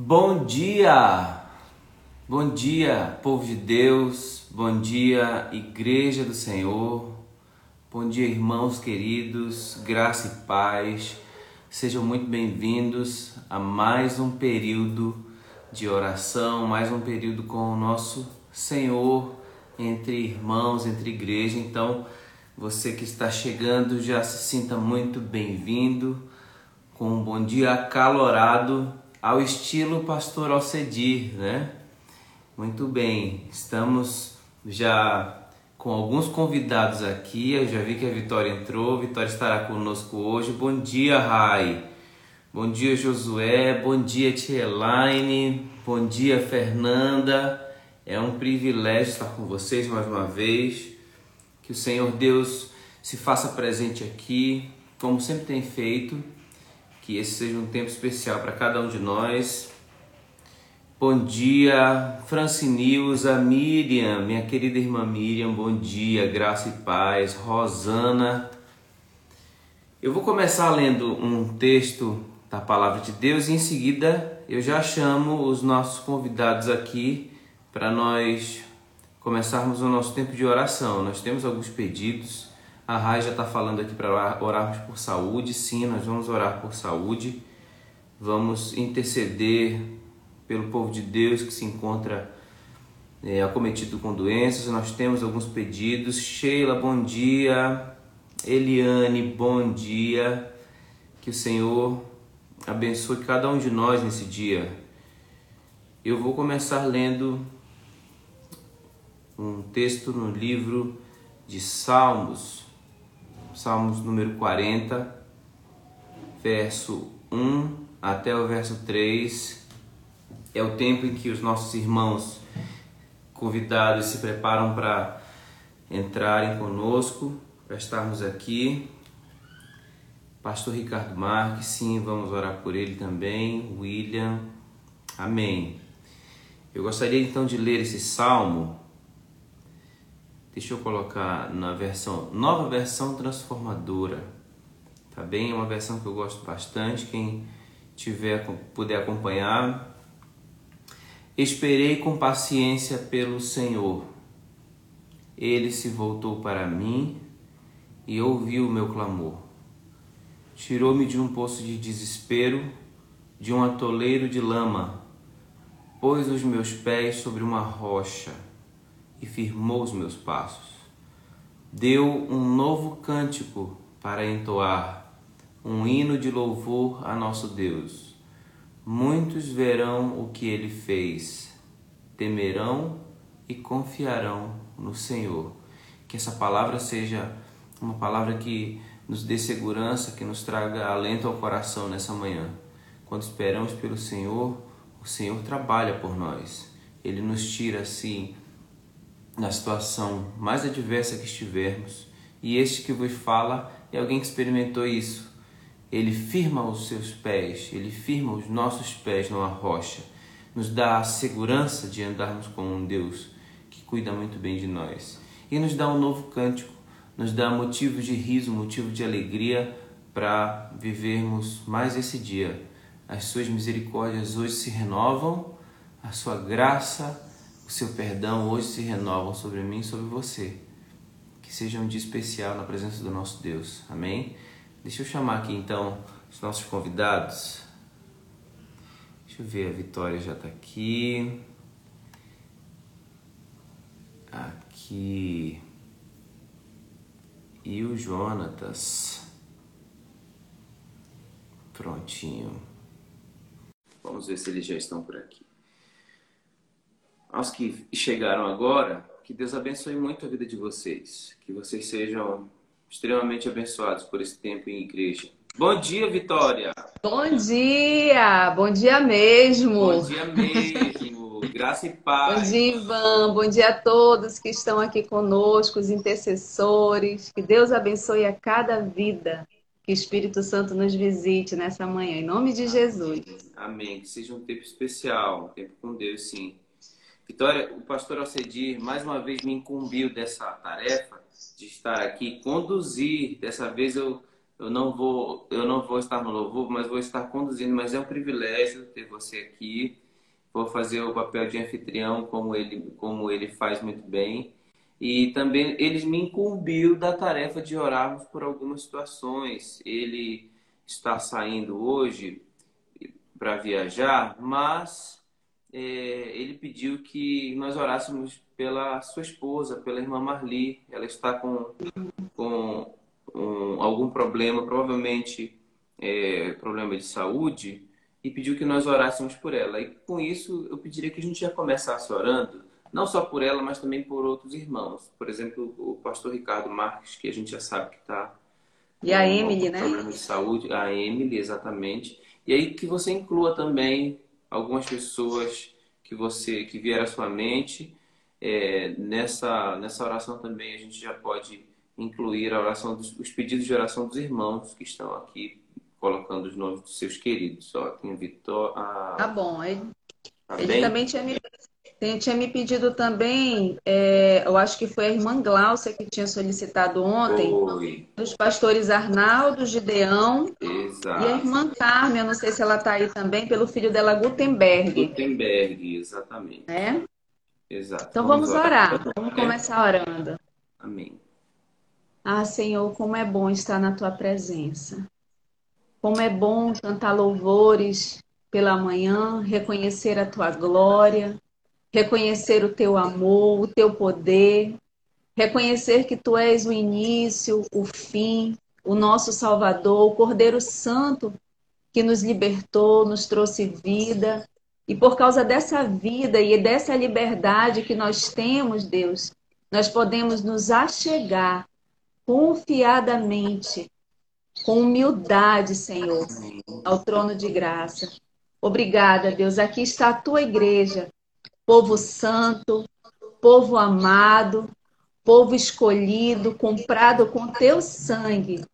Bom dia! Bom dia, povo de Deus, bom dia, Igreja do Senhor, bom dia, irmãos queridos, graça e paz, sejam muito bem-vindos a mais um período de oração, mais um período com o nosso Senhor entre irmãos, entre igreja. Então, você que está chegando já se sinta muito bem-vindo, com um bom dia acalorado ao estilo pastor Alcedir, né? Muito bem, estamos já com alguns convidados aqui. Eu já vi que a Vitória entrou. A Vitória estará conosco hoje. Bom dia, Rai. Bom dia, Josué. Bom dia, Tia Elaine. Bom dia, Fernanda. É um privilégio estar com vocês mais uma vez. Que o Senhor Deus se faça presente aqui, como sempre tem feito que esse seja um tempo especial para cada um de nós. Bom dia, Francinilza, Miriam, minha querida irmã Miriam, bom dia, graça e paz, Rosana. Eu vou começar lendo um texto da palavra de Deus e em seguida eu já chamo os nossos convidados aqui para nós começarmos o nosso tempo de oração. Nós temos alguns pedidos a Rai já está falando aqui para orarmos por saúde. Sim, nós vamos orar por saúde. Vamos interceder pelo povo de Deus que se encontra é, acometido com doenças. Nós temos alguns pedidos. Sheila, bom dia. Eliane, bom dia. Que o Senhor abençoe cada um de nós nesse dia. Eu vou começar lendo um texto no livro de Salmos, Salmos número 40, verso 1 até o verso 3. É o tempo em que os nossos irmãos convidados se preparam para entrarem conosco, para estarmos aqui. Pastor Ricardo Marques, sim, vamos orar por ele também. William, amém. Eu gostaria então de ler esse salmo Deixa eu colocar na versão, nova versão transformadora. Tá bem? É uma versão que eu gosto bastante. Quem tiver puder acompanhar. Esperei com paciência pelo Senhor. Ele se voltou para mim e ouviu o meu clamor. Tirou-me de um poço de desespero, de um atoleiro de lama, pôs os meus pés sobre uma rocha e firmou os meus passos. Deu um novo cântico para entoar, um hino de louvor a nosso Deus. Muitos verão o que ele fez, temerão e confiarão no Senhor. Que essa palavra seja uma palavra que nos dê segurança, que nos traga alento ao coração nessa manhã. Quando esperamos pelo Senhor, o Senhor trabalha por nós. Ele nos tira assim na situação mais adversa que estivermos, e este que vos fala é alguém que experimentou isso. Ele firma os seus pés, ele firma os nossos pés numa rocha, nos dá a segurança de andarmos com um Deus que cuida muito bem de nós e nos dá um novo cântico, nos dá motivo de riso, motivo de alegria para vivermos mais esse dia. As suas misericórdias hoje se renovam, a sua graça o seu perdão hoje se renovam sobre mim e sobre você. Que seja um dia especial na presença do nosso Deus. Amém? Deixa eu chamar aqui então os nossos convidados. Deixa eu ver, a Vitória já está aqui. Aqui. E o Jonatas. Prontinho. Vamos ver se eles já estão por aqui aos que chegaram agora, que Deus abençoe muito a vida de vocês. Que vocês sejam extremamente abençoados por esse tempo em igreja. Bom dia, Vitória! Bom dia! Bom dia mesmo! Bom dia mesmo! Graça e paz! Bom dia, Ivan! Bom dia a todos que estão aqui conosco, os intercessores. Que Deus abençoe a cada vida. Que o Espírito Santo nos visite nessa manhã, em nome de Jesus. Amém. Que seja um tempo especial, um tempo com Deus, sim. Vitória, o pastor Alcedir mais uma vez me incumbiu dessa tarefa de estar aqui, conduzir. Dessa vez eu Eu não vou, eu não vou estar no louvor, mas vou estar conduzindo. Mas é um privilégio ter você aqui. Vou fazer o papel de anfitrião, como ele, como ele faz muito bem. E também ele me incumbiu da tarefa de orarmos por algumas situações. Ele está saindo hoje para viajar, mas é, ele pediu que nós orássemos pela sua esposa, pela irmã Marli. Ela está com, com um, algum problema, provavelmente é, problema de saúde, e pediu que nós orássemos por ela. E com isso, eu pediria que a gente já começasse orando, não só por ela, mas também por outros irmãos. Por exemplo, o pastor Ricardo Marques, que a gente já sabe que está. E a Emily, né? Problema de saúde, a Emily, exatamente. E aí que você inclua também algumas pessoas que você que vier à sua mente. É, nessa, nessa oração também a gente já pode incluir a oração dos, os pedidos de oração dos irmãos que estão aqui colocando os nomes dos seus queridos. Ó, tem Vitor. A... Tá bom. Ele, tá ele também tinha me, tinha me pedido também, é, eu acho que foi a irmã Glaucia que tinha solicitado ontem, Oi. dos pastores Arnaldo, Gideão Exato. e a irmã Carmen, eu não sei se ela está aí também, pelo filho dela, Gutenberg. Gutenberg, exatamente. É? Exato. Então vamos, vamos orar. orar. Vamos começar orando. Amém. Ah, Senhor, como é bom estar na tua presença. Como é bom cantar louvores pela manhã, reconhecer a tua glória, reconhecer o teu amor, o teu poder, reconhecer que tu és o início, o fim, o nosso Salvador, o Cordeiro Santo que nos libertou, nos trouxe vida. E por causa dessa vida e dessa liberdade que nós temos, Deus, nós podemos nos achegar confiadamente, com humildade, Senhor, ao trono de graça. Obrigada, Deus. Aqui está a tua igreja, povo santo, povo amado, povo escolhido, comprado com teu sangue.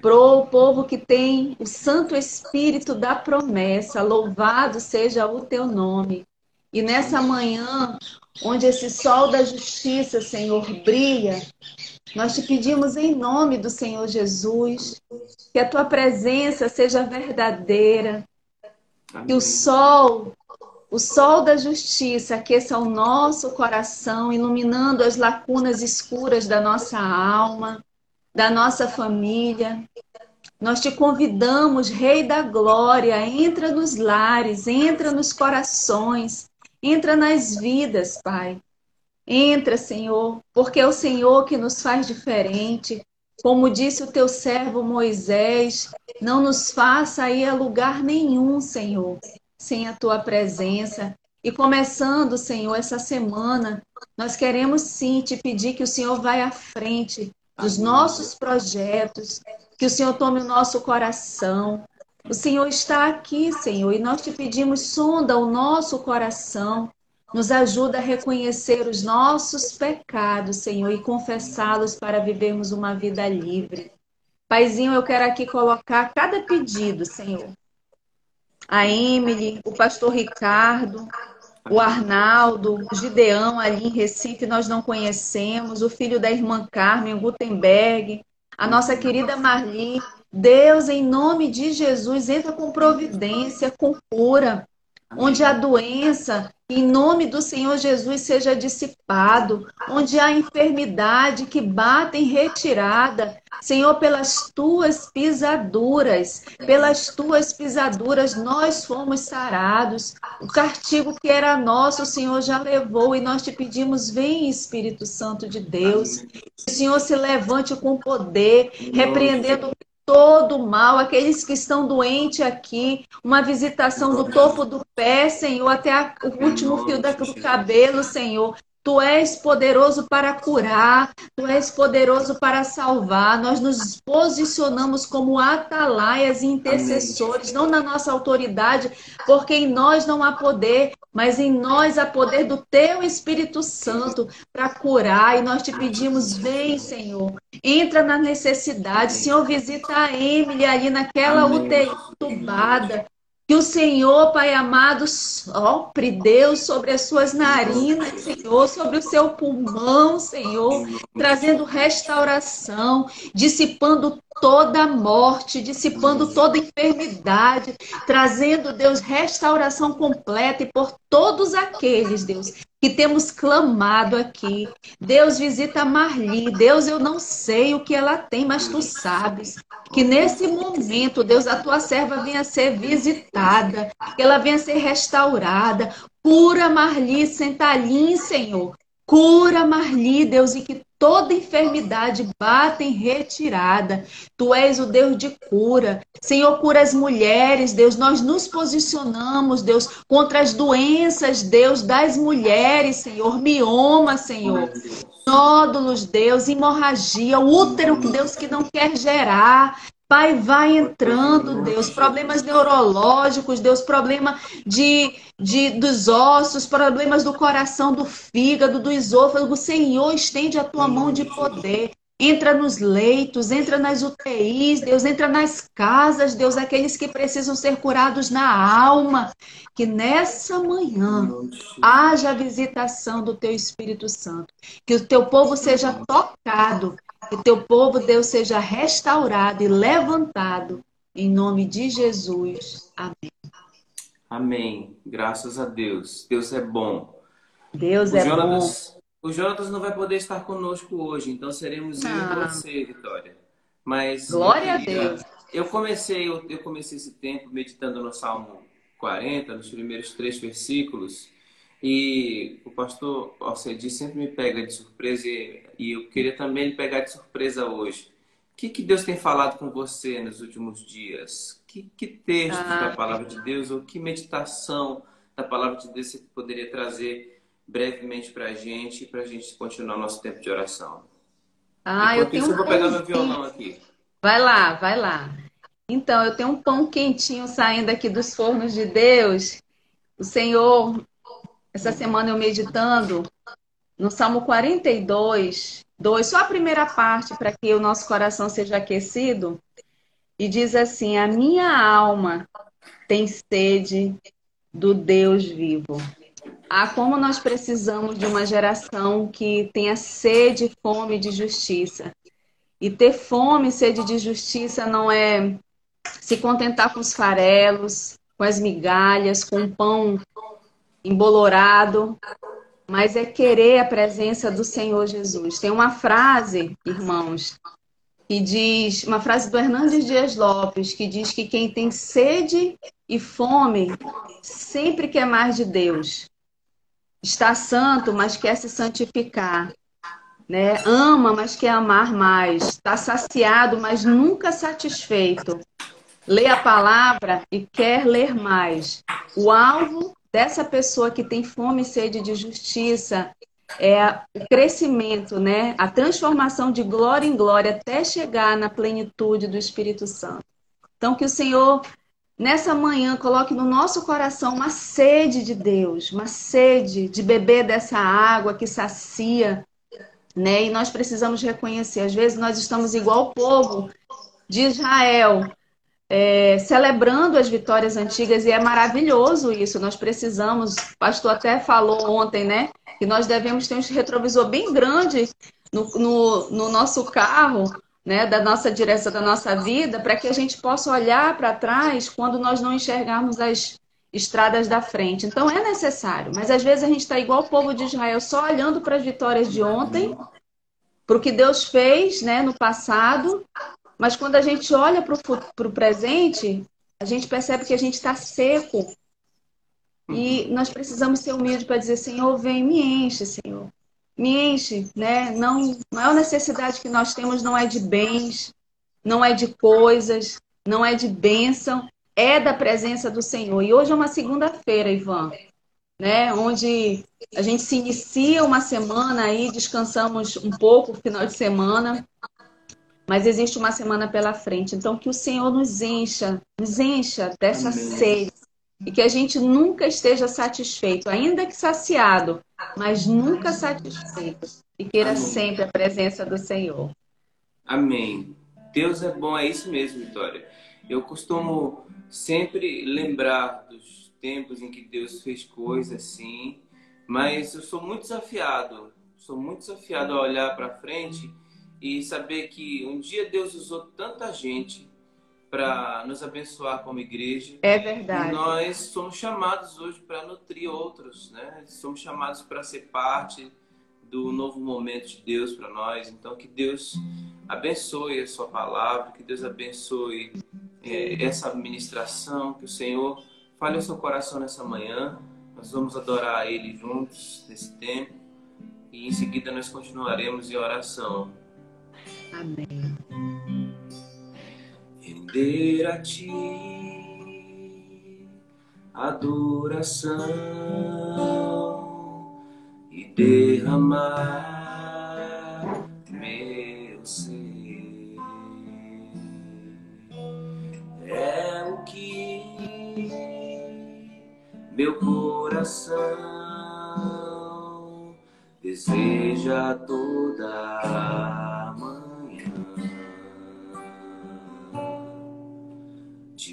Pro povo que tem o Santo Espírito da promessa, louvado seja o teu nome. E nessa manhã, onde esse sol da justiça, Senhor, brilha, nós te pedimos em nome do Senhor Jesus que a tua presença seja verdadeira, Amém. que o sol, o sol da justiça aqueça o nosso coração, iluminando as lacunas escuras da nossa alma, da nossa família. Nós te convidamos, Rei da Glória, entra nos lares, entra nos corações, entra nas vidas, Pai. Entra, Senhor, porque é o Senhor que nos faz diferente. Como disse o teu servo Moisés, não nos faça ir a lugar nenhum, Senhor, sem a tua presença. E começando, Senhor, essa semana, nós queremos sim te pedir que o Senhor vá à frente dos nossos projetos, que o Senhor tome o nosso coração. O Senhor está aqui, Senhor, e nós te pedimos, sonda o nosso coração. Nos ajuda a reconhecer os nossos pecados, Senhor, e confessá-los para vivermos uma vida livre. Paizinho, eu quero aqui colocar cada pedido, Senhor. A Emily, o pastor Ricardo, o Arnaldo, Gideão ali em Recife, nós não conhecemos, o filho da irmã Carmen, Gutenberg, a nossa querida Marli. Deus, em nome de Jesus, entra com providência, com cura, onde a doença em nome do Senhor Jesus seja dissipado, onde há enfermidade que bata em retirada, Senhor, pelas tuas pisaduras, pelas tuas pisaduras nós fomos sarados. O castigo que era nosso, o Senhor já levou e nós te pedimos, vem Espírito Santo de Deus. O Senhor se levante com poder, repreendendo todo o mal, aqueles que estão doentes aqui, uma visitação do topo do pé, Senhor, até a, o último fio da, do cabelo, Senhor. Tu és poderoso para curar, tu és poderoso para salvar. Nós nos posicionamos como atalaias e intercessores, não na nossa autoridade, porque em nós não há poder, mas em nós há poder do teu Espírito Santo para curar. E nós te pedimos, vem, Senhor, entra na necessidade. Senhor, visita a Emily ali naquela UTI entubada. Que o Senhor, Pai amado, sopre, Deus, sobre as suas narinas, Senhor, sobre o seu pulmão, Senhor, trazendo restauração, dissipando toda morte, dissipando toda enfermidade, trazendo, Deus, restauração completa e por todos aqueles, Deus, que temos clamado aqui. Deus visita a Marli. Deus, eu não sei o que ela tem, mas tu sabes. Que nesse momento, Deus, a tua serva venha ser visitada, que ela venha ser restaurada. Cura Marli, Sentalim, Senhor. Cura Marli, Deus, e que toda enfermidade bata em retirada. Tu és o Deus de cura. Senhor, cura as mulheres, Deus. Nós nos posicionamos, Deus, contra as doenças, Deus, das mulheres, Senhor. Mioma, Senhor. Nódulos, Deus, hemorragia, útero, Deus, que não quer gerar. Pai, vai entrando, Deus, problemas neurológicos, Deus, problema de, de, dos ossos, problemas do coração, do fígado, do esôfago. Senhor, estende a tua mão de poder. Entra nos leitos, entra nas UTIs, Deus, entra nas casas, Deus, aqueles que precisam ser curados na alma. Que nessa manhã haja a visitação do teu Espírito Santo. Que o teu povo seja tocado que teu povo, Deus, seja restaurado e levantado. Em nome de Jesus. Amém. Amém. Graças a Deus. Deus é bom. Deus o é Jonas, bom. O Jonas não vai poder estar conosco hoje, então seremos eu e você, Vitória. Mas Glória a Deus. Eu comecei, eu, eu comecei esse tempo meditando no Salmo 40, nos primeiros três versículos. E o pastor Alcedi sempre me pega de surpresa e, e eu queria também lhe pegar de surpresa hoje. O que, que Deus tem falado com você nos últimos dias? Que, que texto ah. da palavra de Deus ou que meditação da palavra de Deus você poderia trazer brevemente para a gente, para a gente continuar nosso tempo de oração? Ah, Enquanto eu tenho isso, um eu vou pegar meu violão aqui. Vai lá, vai lá. Então, eu tenho um pão quentinho saindo aqui dos fornos de Deus. O Senhor essa semana eu meditando no Salmo 42, 2, só a primeira parte para que o nosso coração seja aquecido. E diz assim: A minha alma tem sede do Deus vivo. Ah, como nós precisamos de uma geração que tenha sede e fome de justiça. E ter fome e sede de justiça não é se contentar com os farelos, com as migalhas, com o pão embolorado, mas é querer a presença do Senhor Jesus. Tem uma frase, irmãos, que diz, uma frase do Hernandes Dias Lopes, que diz que quem tem sede e fome sempre quer mais de Deus. Está santo, mas quer se santificar. Né? Ama, mas quer amar mais. Está saciado, mas nunca satisfeito. Lê a palavra e quer ler mais. O alvo dessa pessoa que tem fome e sede de justiça é o crescimento, né? A transformação de glória em glória até chegar na plenitude do Espírito Santo. Então que o Senhor nessa manhã coloque no nosso coração uma sede de Deus, uma sede de beber dessa água que sacia, né? E nós precisamos reconhecer, às vezes nós estamos igual o povo de Israel, é, celebrando as vitórias antigas e é maravilhoso isso. Nós precisamos, o pastor até falou ontem, né? Que nós devemos ter um retrovisor bem grande no, no, no nosso carro, né? Da nossa direção, da nossa vida, para que a gente possa olhar para trás quando nós não enxergarmos as estradas da frente. Então é necessário, mas às vezes a gente está igual o povo de Israel, só olhando para as vitórias de ontem, para o que Deus fez né, no passado, mas quando a gente olha para o presente, a gente percebe que a gente está seco. E uhum. nós precisamos ser humildes para dizer, Senhor, vem, me enche, Senhor. Me enche, né? Não, é a necessidade que nós temos, não é de bens, não é de coisas, não é de bênção, é da presença do Senhor. E hoje é uma segunda-feira, Ivan, né? Onde a gente se inicia uma semana aí, descansamos um pouco final de semana, mas existe uma semana pela frente. Então, que o Senhor nos encha, nos encha dessa Amém. sede. E que a gente nunca esteja satisfeito, ainda que saciado, mas nunca satisfeito. E queira Amém. sempre a presença do Senhor. Amém. Deus é bom, é isso mesmo, Vitória. Eu costumo sempre lembrar dos tempos em que Deus fez coisas assim, mas eu sou muito desafiado, sou muito desafiado a olhar para frente e saber que um dia Deus usou tanta gente para nos abençoar como igreja. É verdade. E nós somos chamados hoje para nutrir outros, né? Somos chamados para ser parte do novo momento de Deus para nós. Então, que Deus abençoe a sua palavra, que Deus abençoe é, essa administração, que o Senhor fale ao seu coração nessa manhã. Nós vamos adorar Ele juntos nesse tempo e em seguida nós continuaremos em oração. Amém render a ti adoração e derramar meu ser. É o que meu coração deseja toda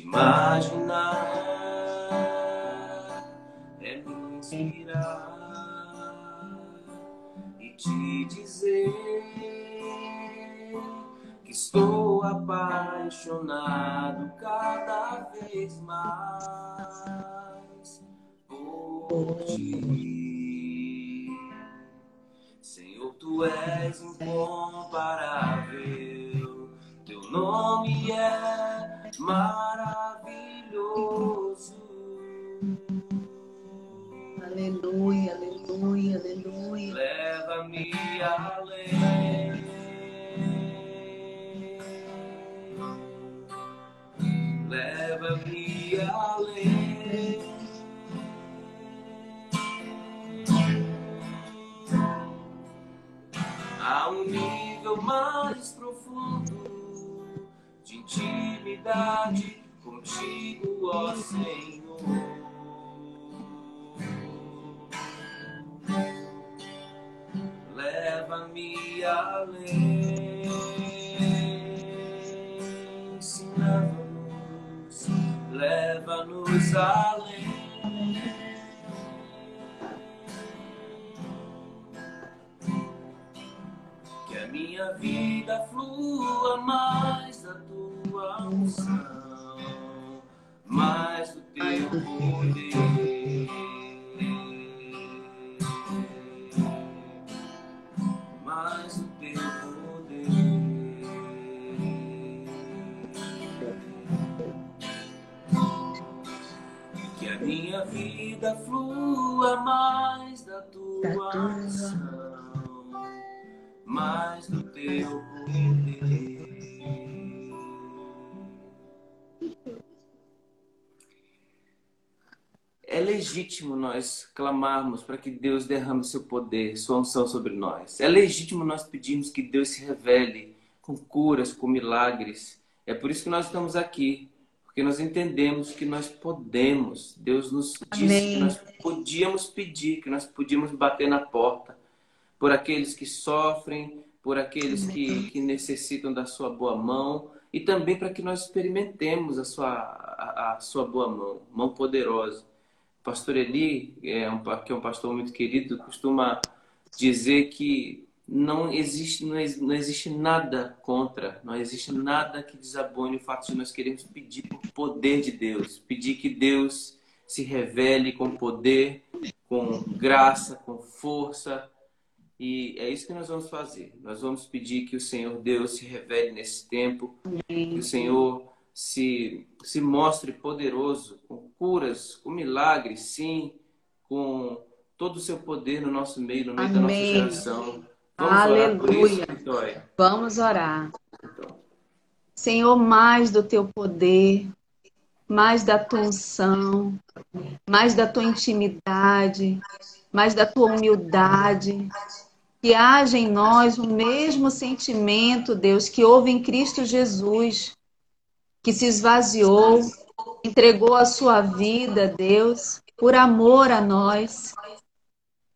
imaginar é me inspirar e te dizer que estou apaixonado cada vez mais por ti. Senhor, tu és incomparável, teu nome é maravilhoso. Aleluia, aleluia, aleluia. Leva-me além. Leva-me além. A um nível mais intimidade contigo, ó Senhor. Leva-me além, sim, leva-nos, além. Que a minha vida flua mais tua tua unção, mais do teu poder. Mais do teu poder. Que a minha vida flua mais da tua unção, legítimo nós clamarmos para que Deus derrame seu poder, sua unção sobre nós. É legítimo nós pedirmos que Deus se revele com curas, com milagres. É por isso que nós estamos aqui, porque nós entendemos que nós podemos. Deus nos disse Amém. que nós podíamos pedir, que nós podíamos bater na porta por aqueles que sofrem, por aqueles que, que necessitam da sua boa mão e também para que nós experimentemos a sua, a, a sua boa mão, mão poderosa pastor Eli, é um, que é um pastor muito querido, costuma dizer que não existe, não, não existe nada contra, não existe nada que desabone o fato de nós queremos pedir o poder de Deus, pedir que Deus se revele com poder, com graça, com força. E é isso que nós vamos fazer. Nós vamos pedir que o Senhor Deus se revele nesse tempo, que o Senhor se, se mostre poderoso, com curas, com milagres, sim, com todo o seu poder no nosso meio, no meio Amém. da nossa geração. Vamos Aleluia. orar isso. Vamos orar. Então. Senhor, mais do teu poder, mais da tua unção, mais da tua intimidade, mais da tua humildade. Que haja em nós o mesmo sentimento, Deus, que houve em Cristo Jesus, que se esvaziou, entregou a sua vida, Deus, por amor a nós.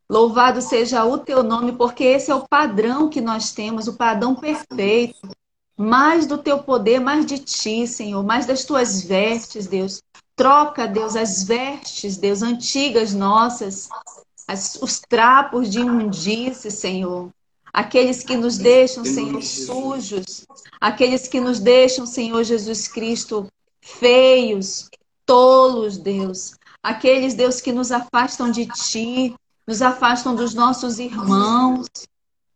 Louvado seja o teu nome, porque esse é o padrão que nós temos, o padrão perfeito. Mais do teu poder, mais de ti, Senhor, mais das tuas vestes, Deus. Troca, Deus, as vestes, Deus, antigas nossas, as, os trapos de imundície, Senhor. Aqueles que nos deixam, Senhor, sujos, aqueles que nos deixam, Senhor Jesus Cristo, feios, tolos, Deus, aqueles, Deus, que nos afastam de Ti, nos afastam dos nossos irmãos.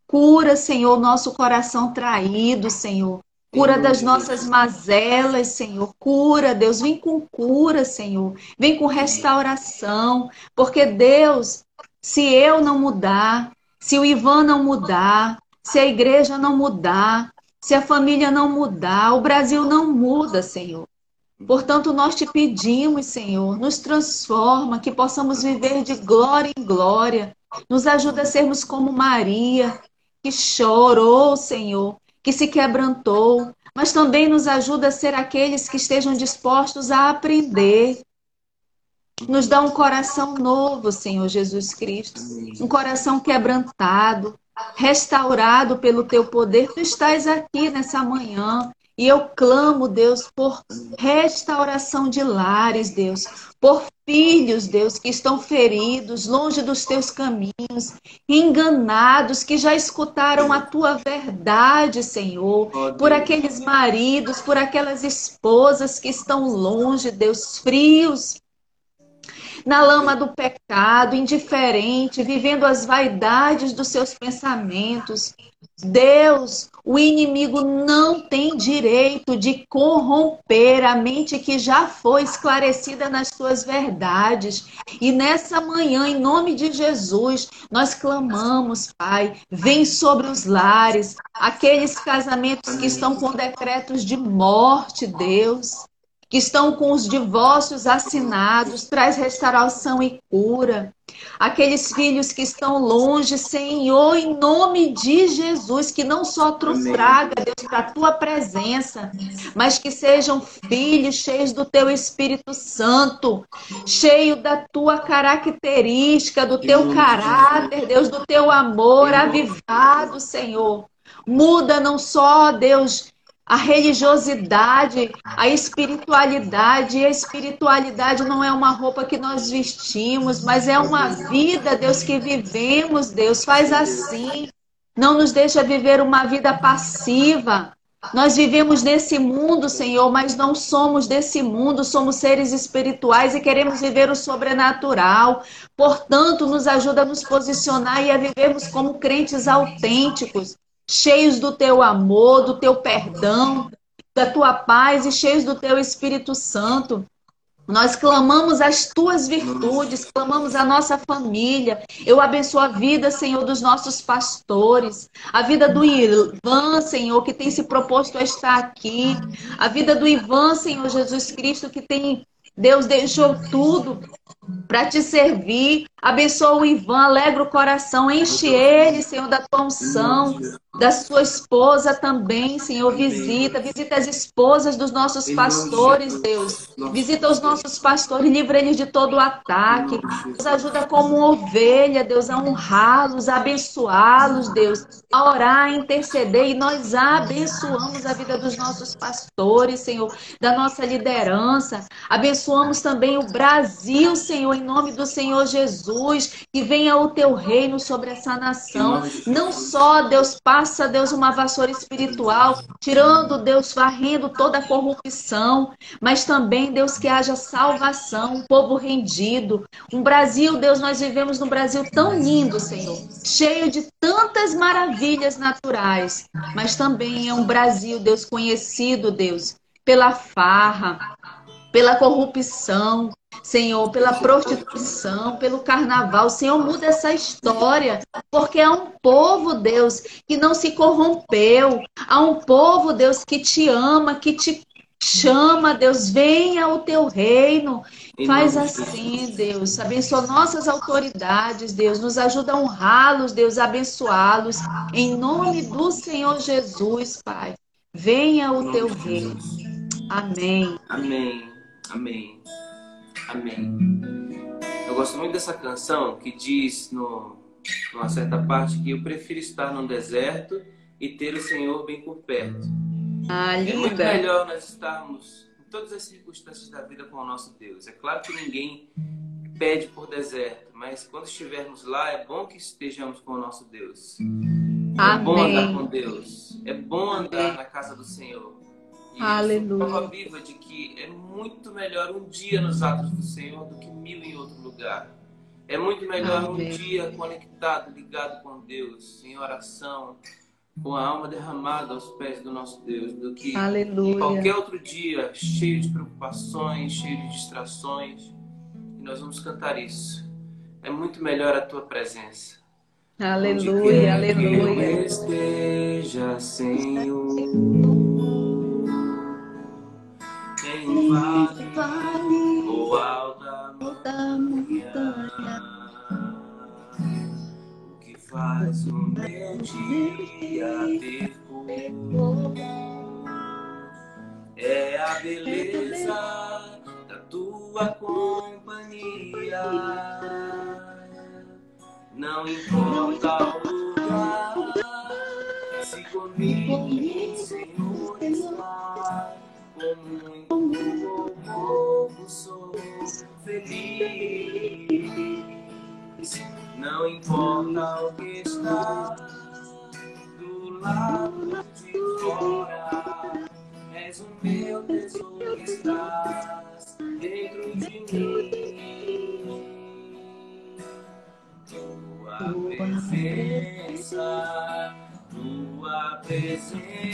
Cura, Senhor, nosso coração traído, Senhor. Cura das nossas mazelas, Senhor. Cura, Deus. Vem com cura, Senhor. Vem com restauração. Porque, Deus, se eu não mudar, se o Ivan não mudar, se a igreja não mudar, se a família não mudar, o Brasil não muda, Senhor. Portanto, nós te pedimos, Senhor, nos transforma, que possamos viver de glória em glória. Nos ajuda a sermos como Maria, que chorou, Senhor, que se quebrantou, mas também nos ajuda a ser aqueles que estejam dispostos a aprender. Nos dá um coração novo, Senhor Jesus Cristo, um coração quebrantado, restaurado pelo teu poder. Tu estás aqui nessa manhã e eu clamo, Deus, por restauração de lares, Deus, por filhos, Deus, que estão feridos, longe dos teus caminhos, enganados, que já escutaram a tua verdade, Senhor, por aqueles maridos, por aquelas esposas que estão longe, Deus, frios, na lama do pecado, indiferente, vivendo as vaidades dos seus pensamentos. Deus, o inimigo não tem direito de corromper a mente que já foi esclarecida nas suas verdades. E nessa manhã, em nome de Jesus, nós clamamos, Pai, vem sobre os lares, aqueles casamentos que estão com decretos de morte, Deus que estão com os divórcios assinados, traz restauração e cura. Aqueles filhos que estão longe, Senhor, em nome de Jesus, que não só traga, Deus, para a tua presença, mas que sejam filhos cheios do teu Espírito Santo, cheio da tua característica, do teu caráter, Deus, do teu amor avivado, Senhor. Muda não só, Deus, a religiosidade, a espiritualidade. E a espiritualidade não é uma roupa que nós vestimos, mas é uma vida, Deus, que vivemos, Deus. Faz assim. Não nos deixa viver uma vida passiva. Nós vivemos nesse mundo, Senhor, mas não somos desse mundo, somos seres espirituais e queremos viver o sobrenatural. Portanto, nos ajuda a nos posicionar e a vivermos como crentes autênticos, cheios do teu amor, do teu perdão, da tua paz e cheios do teu Espírito Santo. Nós clamamos as tuas virtudes, clamamos a nossa família. Eu abençoo a vida, Senhor, dos nossos pastores, a vida do Ivan, Senhor, que tem se proposto a estar aqui, a vida do Ivan, Senhor Jesus Cristo, que tem Deus deixou tudo para te servir. Abençoa o Ivan, alegra o coração, enche ele, Senhor, da tua unção, da sua esposa também, Senhor. Visita, visita as esposas dos nossos pastores, Deus. Visita os nossos pastores, livra eles de todo o ataque. Nos ajuda como ovelha, Deus, a honrá-los, a abençoá-los, Deus, a orar, a interceder. E nós abençoamos a vida dos nossos pastores, Senhor, da nossa liderança. Abençoamos também o Brasil, Senhor, em nome do Senhor Jesus. Que venha o teu reino sobre essa nação. Não só, Deus, passa, Deus, uma vassoura espiritual, tirando, Deus, varrendo toda a corrupção, mas também, Deus, que haja salvação, um povo rendido. Um Brasil, Deus, nós vivemos num Brasil tão lindo, Senhor, cheio de tantas maravilhas naturais, mas também é um Brasil, Deus, conhecido, Deus, pela farra, pela corrupção, Senhor, pela prostituição, pelo carnaval. Senhor, muda essa história, porque há um povo, Deus, que não se corrompeu. Há um povo, Deus, que te ama, que te chama, Deus, venha o teu reino. Faz assim, Deus. Abençoa nossas autoridades, Deus. Nos ajuda a honrá-los, Deus, abençoá-los. Em nome do Senhor Jesus, Pai. Venha o teu reino. Amém. Amém. Amém. Amém. Eu gosto muito dessa canção que diz no, numa certa parte que eu prefiro estar no deserto e ter o Senhor bem por perto. Ah, linda. É muito melhor nós estarmos em todas as circunstâncias da vida com o nosso Deus. É claro que ninguém pede por deserto, mas quando estivermos lá é bom que estejamos com o nosso Deus. É bom andar com Deus. É bom andar na casa do Senhor. E Aleluia. prova viva de que é muito melhor um dia nos atos do Senhor do que mil em outro lugar. É muito melhor Amém. um dia conectado, ligado com Deus, em oração, com a alma derramada aos pés do nosso Deus, do que Aleluia. qualquer outro dia cheio de preocupações, cheio de distrações. E nós vamos cantar isso. É muito melhor a tua presença. Aleluia, aleluia. Que eu esteja, Senhor, em vale ou alta montanha, o que faz o meu dia ter cor é a beleza da tua companhia. Não importa o lugar, se comigo o Senhor está, com muito povo sou feliz. Não importa o que está do lado de fora, és o meu tesouro, estás dentro de mim tua presença, tua presença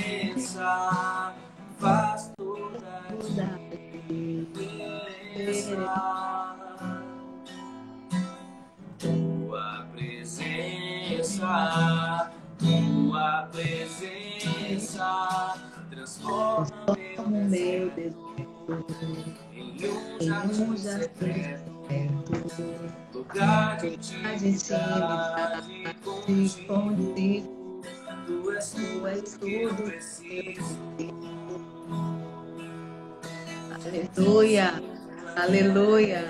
faz toda a diferença. Tua presença, tua presença transforma meu desejo em um jardim secreto lugar de intimidade contigo. Tu és tudo que eu preciso. Aleluia, aleluia.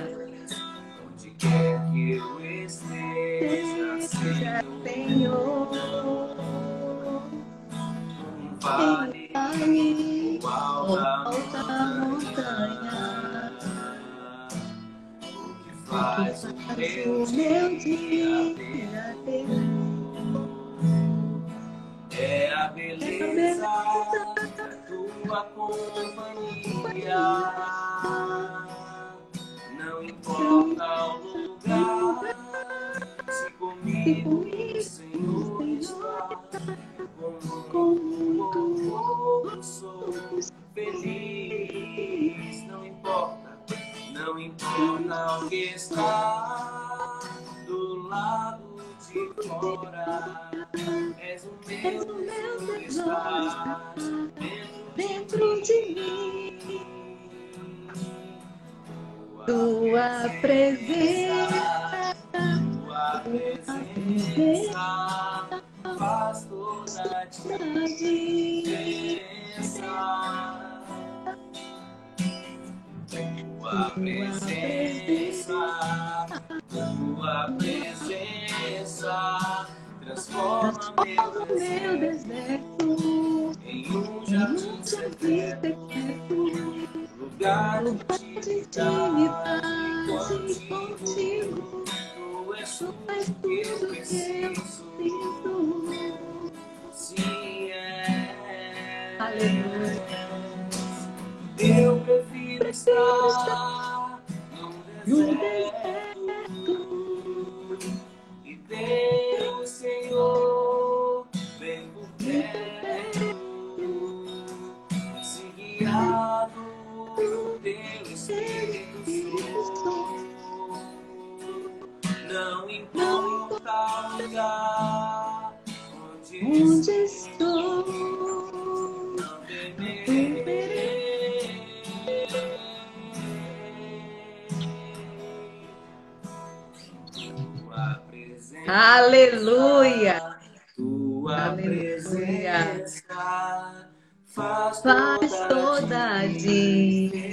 Onde quer que eu esteja, Senhor. Um vale, alta montanha faz o meu dia tua companhia. Não importa o lugar, se comigo o Senhor está, com muito amor sou feliz. Não importa não importa o que está do lado de fora, és o meu tesouro, está dentro de mim. Tua presença, tua presença faz toda a diferença tua presença, tua presença transforma meu deserto em um jardim secreto, lugar de intimidade contigo. Tu és tudo que eu preciso. Sim, é. Aleluia. Eu prefiro estar no Não importa o lugar onde estou, não temerei. Aleluia. Tua Aleluia. faz, faz toda a diferença.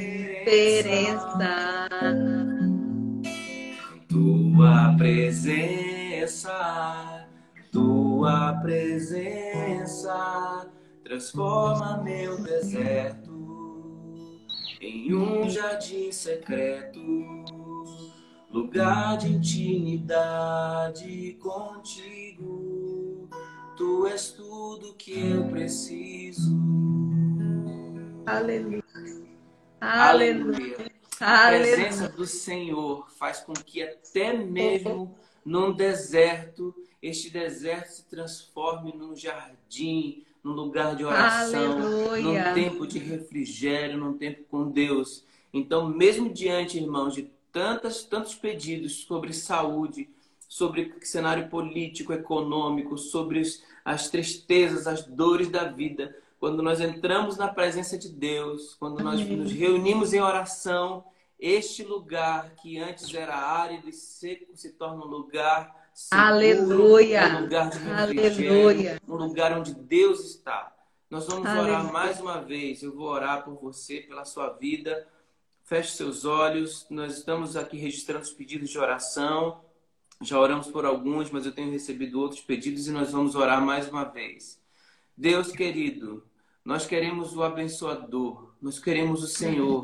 Tua presença, tua presença transforma meu deserto em um jardim secreto lugar de intimidade contigo. Tu és tudo que eu preciso. Aleluia. Aleluia. A presença do Senhor faz com que até mesmo num deserto, este deserto se transforme num jardim, num lugar de oração, Aleluia. num tempo de refrigério, num tempo com Deus. Então, mesmo diante, irmãos, de tantas, tantos pedidos sobre saúde, sobre cenário político, econômico, sobre as tristezas, as dores da vida. Quando nós entramos na presença de Deus, quando nós Amém. nos reunimos em oração, este lugar que antes era árido e seco se torna um lugar seguro, Aleluia. um lugar de Aleluia. um lugar onde Deus está. Nós vamos Aleluia. orar mais uma vez. Eu vou orar por você, pela sua vida. Feche seus olhos. Nós estamos aqui registrando os pedidos de oração. Já oramos por alguns, mas eu tenho recebido outros pedidos e nós vamos orar mais uma vez. Deus querido, nós queremos o abençoador, nós queremos o Senhor,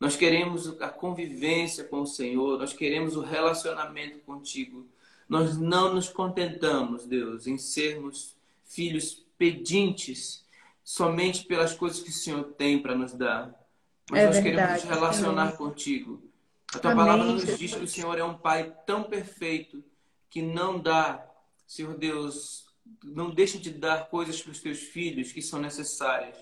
nós queremos a convivência com o Senhor, nós queremos o relacionamento contigo. Nós não nos contentamos, Deus, em sermos filhos pedintes somente pelas coisas que o Senhor tem para nos dar. Mas é nós verdade, queremos nos relacionar Senhor. contigo. A tua Amém, palavra nos diz que o Senhor é um Pai tão perfeito que não dá, Senhor Deus, não deixa de dar coisas para os teus filhos que são necessárias.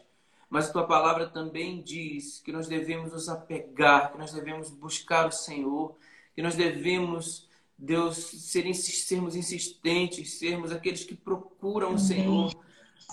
Mas a tua palavra também diz que nós devemos nos apegar, que nós devemos buscar o Senhor, que nós devemos, Deus, ser, sermos insistentes, sermos aqueles que procuram Amém. o Senhor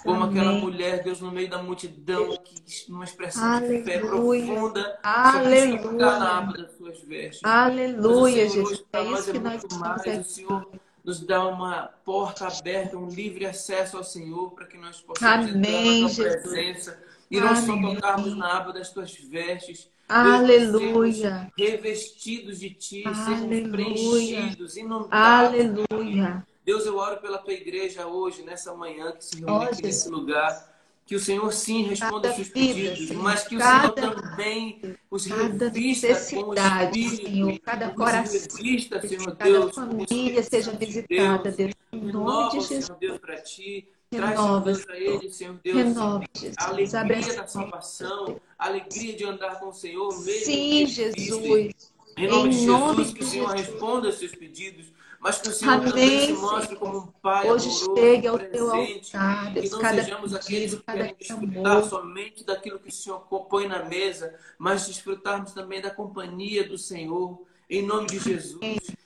como Amém. aquela mulher, Deus, no meio da multidão, que numa expressão Aleluia. de fé profunda, Aleluia. suas vestes. Aleluia, Jesus. É isso que nós mais. O Senhor nos dá uma porta aberta, um livre acesso ao Senhor, para que nós possamos Amém, entrar na tua presença e não só tocarmos na aba das tuas vestes. Aleluia. Revestidos de ti, sermos preenchidos, inundados. Aleluia. Deus, eu oro pela tua igreja hoje, nessa manhã, que se reúne aqui nesse lugar. Que o Senhor sim responda os seus pedidos, Senhor, mas que o Senhor também os revista com o Espírito, Senhor, cada coração, revista, Senhor cada Deus, família seja visitada, Deus, em nome de Jesus. Senhor Deus, para ti. Traz, Senhor Deus, para ele, Senhor Deus, Renova, a alegria da salvação, a alegria de andar com o Senhor. Sim, Jesus. Em nome, em nome de Jesus, que o Senhor responda aos seus pedidos mas que o Senhor também se mostre como um Pai Hoje amoroso, chegue ao presente, teu altar, Deus, que não cada sejamos aqueles que querem desfrutar somente daquilo que o Senhor põe na mesa, mas desfrutarmos também da companhia do Senhor, em nome de Jesus.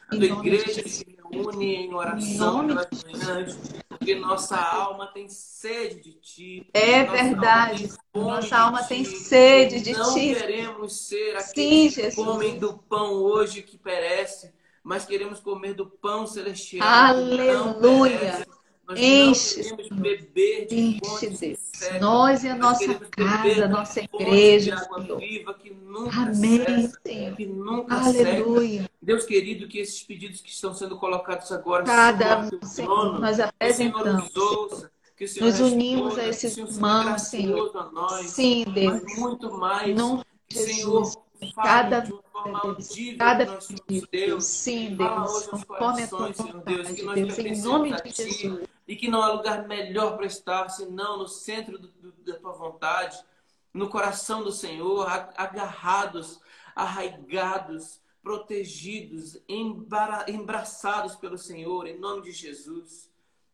A tua igreja se reúne em oração pelas manhãs, porque nossa alma tem sede de Ti. É nossa verdade. Alma nossa alma tem sede de não Ti. Não queremos ser aqueles Sim, que comem do pão hoje que perece, mas queremos comer do pão celestial. Aleluia. Nós Enche, não queremos beber de Enche, Deus. Nós e a nossa casa, a nossa igreja. Viva que nunca Amém, cessa, Senhor. Que nunca Aleluia. Seca. Deus querido, que esses pedidos que estão sendo colocados agora Cada um, Senhor, nós apresentamos. Que o Senhor nos ouça, que o Senhor nos unimos a esses irmãos, Senhor. A nós, Sim, Deus. Mas muito mais. Não, Senhor, cada de uma forma audível cada pedido, Deus. Sim, Deus, conforme a tua Senhor Deus, que nós Deus, em nome de Ti, Jesus. E que não há lugar melhor para estar senão no centro do, do, da tua vontade, no coração do Senhor, agarrados, arraigados, protegidos, embara, embraçados pelo Senhor, em nome de Jesus.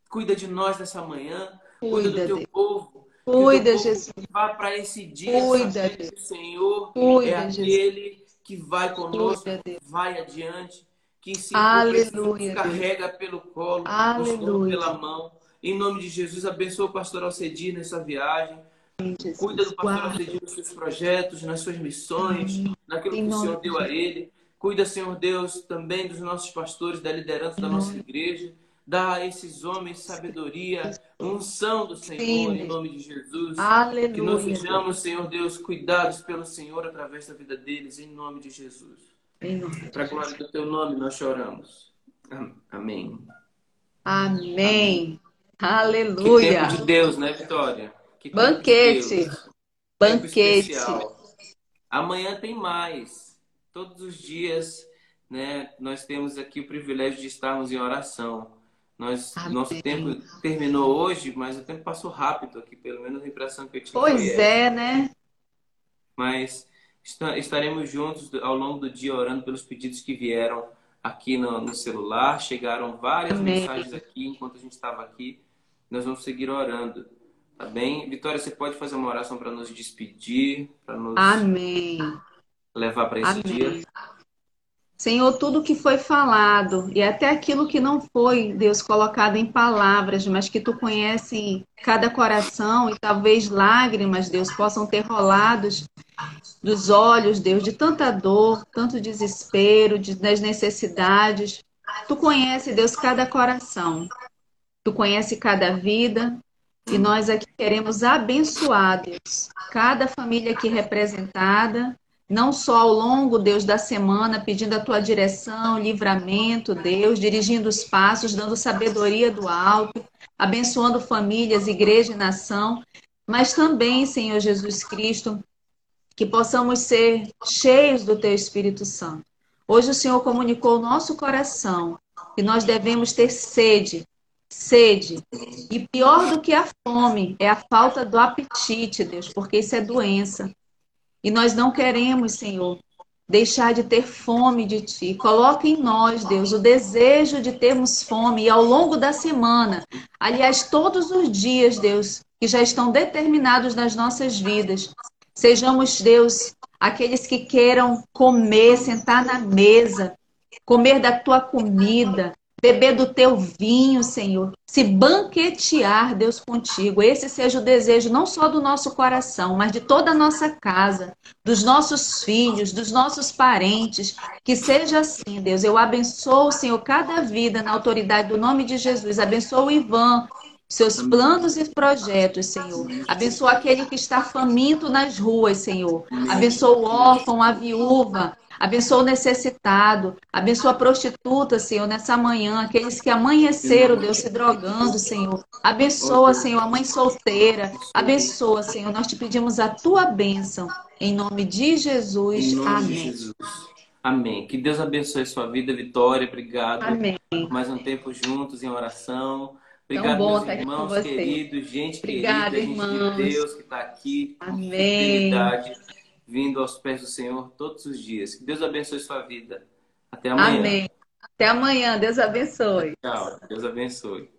Cuida de nós nessa manhã, cuida, cuida do teu Deus. povo. Cuida, Jesus. Vá para esse dia, cuida, que o Senhor cuida, é aquele Jesus. que vai conosco, cuida, vai adiante, que se Aleluia, carrega Deus. pelo colo, Aleluia. pela mão. Em nome de Jesus, abençoa o pastor Alcedi nessa viagem. Jesus. Cuida do pastor Alcedi nos seus projetos, nas suas missões, Amém. naquilo em que o Senhor deu a ele. Cuida, Senhor Deus, também dos nossos pastores, da liderança da nossa igreja. Dá a esses homens sabedoria, unção do Senhor, Sim. em nome de Jesus. Aleluia. Que nós sejamos, Senhor Deus, cuidados pelo Senhor através da vida deles, em nome de Jesus. Para a glória do teu nome nós choramos. Amém. Amém. Aleluia. Que tempo de Deus, né, Vitória? Que Banquete. De Banquete. Amanhã tem mais. Todos os dias, né, nós temos aqui o privilégio de estarmos em oração. Nós, nosso tempo terminou hoje, mas o tempo passou rápido aqui, pelo menos a impressão que eu tive. Pois é, né? Mas estaremos juntos ao longo do dia orando pelos pedidos que vieram aqui no, no celular. Chegaram várias Amém. mensagens aqui enquanto a gente estava aqui. Nós vamos seguir orando. Tá bem? Vitória, você pode fazer uma oração para nos despedir, para nos Amém. levar para esse Amém. dia? Senhor, tudo que foi falado e até aquilo que não foi, Deus, colocado em palavras, mas que tu conhece cada coração e talvez lágrimas, Deus, possam ter rolados dos olhos, Deus, de tanta dor, tanto desespero, de, das necessidades. Tu conhece, Deus, cada coração. Tu conhece cada vida, e nós aqui queremos abençoar, Deus, cada família aqui representada, não só ao longo, Deus, da semana, pedindo a tua direção, livramento, Deus, dirigindo os passos, dando sabedoria do alto, abençoando famílias, igreja e nação, mas também, Senhor Jesus Cristo, que possamos ser cheios do teu Espírito Santo. Hoje o Senhor comunicou o nosso coração que nós devemos ter sede sede. E pior do que a fome é a falta do apetite, Deus, porque isso é doença. E nós não queremos, Senhor, deixar de ter fome de Ti. Coloque em nós, Deus, o desejo de termos fome e ao longo da semana, aliás, todos os dias, Deus, que já estão determinados nas nossas vidas, sejamos, Deus, aqueles que queiram comer, sentar na mesa, comer da Tua comida, beber do teu vinho, Senhor, se banquetear, Deus, contigo. Esse seja o desejo não só do nosso coração, mas de toda a nossa casa, dos nossos filhos, dos nossos parentes. Que seja assim, Deus. Eu abençoo, Senhor, cada vida na autoridade do nome de Jesus. Abençoo o Ivan, seus planos e projetos, Senhor. Abençoa aquele que está faminto nas ruas, Senhor. Abençoa o órfão, a viúva, Abençoa o necessitado. Abençoa a prostituta, Senhor, nessa manhã. Aqueles que amanheceram, Deus, se drogando, Senhor. Abençoa, Senhor, a mãe solteira. Abençoa, Senhor. Nós te pedimos a tua bênção. Em nome de Jesus. Nome Amém. De Jesus. Amém. Que Deus abençoe a sua vida, Vitória. Obrigado. Amém. Mais um tempo juntos em oração. Obrigado, meus irmãos queridos, gente Obrigada, querida, irmãos. gente de Deus que está aqui. Amém vindo aos pés do Senhor todos os dias. Que Deus abençoe sua vida. Até amanhã. Amém. Até amanhã. Deus abençoe. Tchau. Deus abençoe.